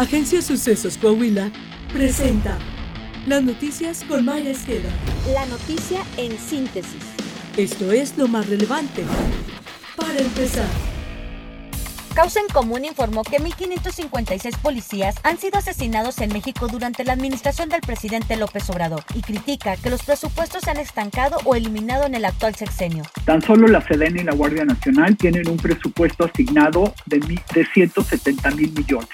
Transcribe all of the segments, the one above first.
Agencia Sucesos Coahuila presenta las noticias con Maya Esqueda. La noticia en síntesis. Esto es lo más relevante. Para empezar. Causa en Común informó que 1.556 policías han sido asesinados en México durante la administración del presidente López Obrador y critica que los presupuestos se han estancado o eliminado en el actual sexenio. Tan solo la Sedena y la Guardia Nacional tienen un presupuesto asignado de, de 170 mil millones.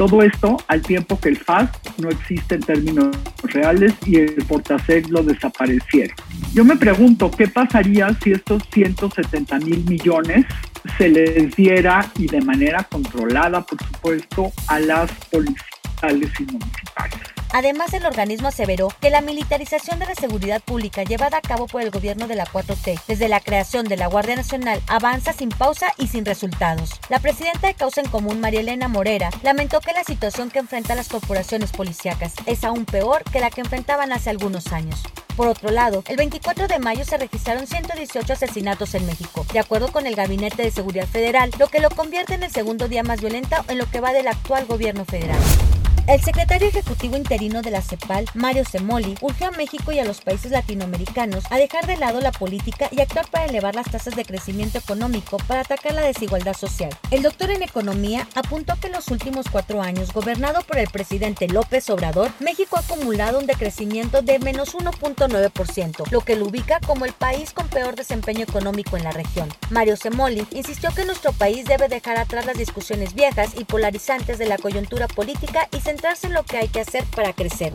Todo esto al tiempo que el FAS no existe en términos reales y el Portasec lo desapareciera. Yo me pregunto, ¿qué pasaría si estos 170 mil millones se les diera y de manera controlada, por supuesto, a las policías y municipales. Además, el organismo aseveró que la militarización de la seguridad pública llevada a cabo por el gobierno de la 4T desde la creación de la Guardia Nacional avanza sin pausa y sin resultados. La presidenta de Causa en Común, María Elena Morera, lamentó que la situación que enfrentan las corporaciones policíacas es aún peor que la que enfrentaban hace algunos años. Por otro lado, el 24 de mayo se registraron 118 asesinatos en México, de acuerdo con el Gabinete de Seguridad Federal, lo que lo convierte en el segundo día más violento en lo que va del actual gobierno federal. El secretario ejecutivo interino de la CEPAL, Mario Semoli, urgió a México y a los países latinoamericanos a dejar de lado la política y actuar para elevar las tasas de crecimiento económico para atacar la desigualdad social. El doctor en economía apuntó que en los últimos cuatro años, gobernado por el presidente López Obrador, México ha acumulado un decrecimiento de menos 1.9%, lo que lo ubica como el país con peor desempeño económico en la región. Mario Semoli insistió que nuestro país debe dejar atrás las discusiones viejas y polarizantes de la coyuntura política y en lo que hay que hacer para crecer.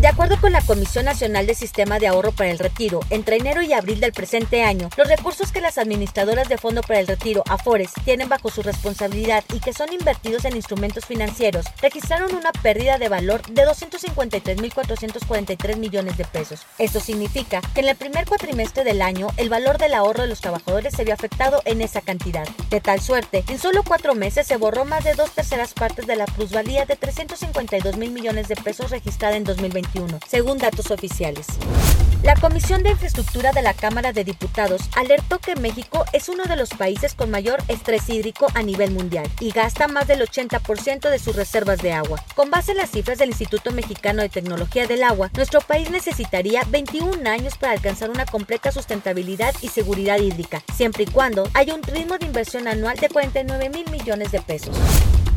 De acuerdo con la Comisión Nacional de Sistema de Ahorro para el Retiro, entre enero y abril del presente año, los recursos que las administradoras de Fondo para el Retiro, AFORES, tienen bajo su responsabilidad y que son invertidos en instrumentos financieros, registraron una pérdida de valor de 253.443 millones de pesos. Esto significa que en el primer cuatrimestre del año, el valor del ahorro de los trabajadores se vio afectado en esa cantidad. De tal suerte, en solo cuatro meses se borró más de dos terceras partes de la plusvalía de 352 mil millones de pesos registrada en 2020 según datos oficiales. La Comisión de Infraestructura de la Cámara de Diputados alertó que México es uno de los países con mayor estrés hídrico a nivel mundial y gasta más del 80% de sus reservas de agua. Con base en las cifras del Instituto Mexicano de Tecnología del Agua, nuestro país necesitaría 21 años para alcanzar una completa sustentabilidad y seguridad hídrica, siempre y cuando haya un ritmo de inversión anual de 49 mil millones de pesos.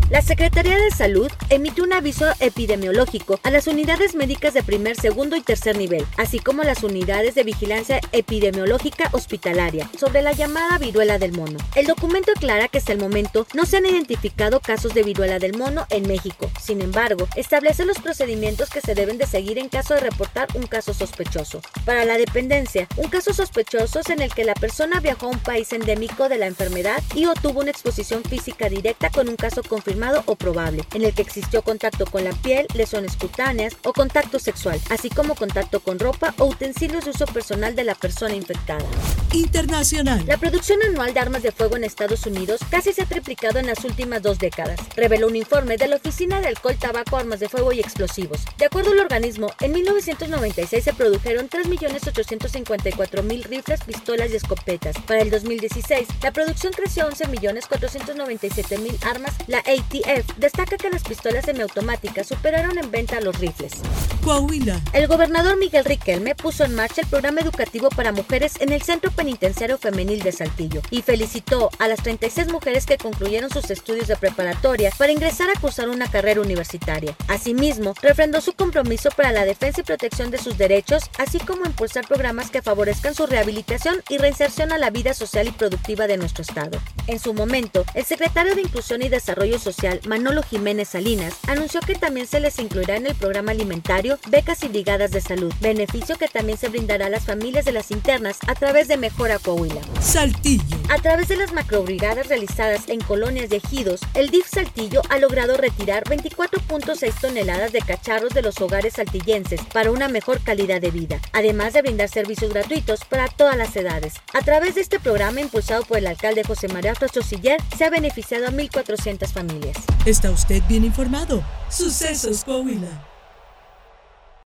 La Secretaría de Salud emitió un aviso epidemiológico a las unidades médicas de primer, segundo y tercer nivel, así como las unidades de vigilancia epidemiológica hospitalaria, sobre la llamada viruela del mono. El documento aclara que hasta el momento no se han identificado casos de viruela del mono en México. Sin embargo, establece los procedimientos que se deben de seguir en caso de reportar un caso sospechoso. Para la dependencia, un caso sospechoso es en el que la persona viajó a un país endémico de la enfermedad y obtuvo una exposición física directa con un caso confirmado o probable, en el que existió contacto con la piel, lesiones cutáneas o contacto sexual, así como contacto con ropa o utensilios de uso personal de la persona infectada. Internacional. La producción anual de armas de fuego en Estados Unidos casi se ha triplicado en las últimas dos décadas, reveló un informe de la Oficina de Alcohol, Tabaco, Armas de Fuego y Explosivos. De acuerdo al organismo, en 1996 se produjeron 3.854.000 rifles, pistolas y escopetas. Para el 2016, la producción creció a 11.497.000 armas. La ATF destaca que las pistolas semiautomáticas superaron en venta a los rifles. Coahuila. El gobernador Miguel Riquelme puso en marcha el programa educativo para mujeres en el Centro Penitenciario Femenil de Saltillo y felicitó a las 36 mujeres que concluyeron sus estudios de preparatoria para ingresar a cursar una carrera universitaria. Asimismo, refrendó su compromiso para la defensa y protección de sus derechos, así como impulsar programas que favorezcan su rehabilitación y reinserción a la vida social y productiva de nuestro Estado. En su momento, el secretario de Inclusión y Desarrollo Social Manolo Jiménez Salinas, anunció que también se les incluirá en el programa alimentario becas y brigadas de salud, beneficio que también se brindará a las familias de las internas a través de Mejora Coahuila. Saltillo. A través de las macrobrigadas realizadas en colonias de ejidos, el DIF Saltillo ha logrado retirar 24.6 toneladas de cacharros de los hogares saltillenses para una mejor calidad de vida, además de brindar servicios gratuitos para todas las edades. A través de este programa impulsado por el alcalde José María Siller, se ha beneficiado a 1.400 familias. ¿Está usted bien informado? Sucesos Coahuila.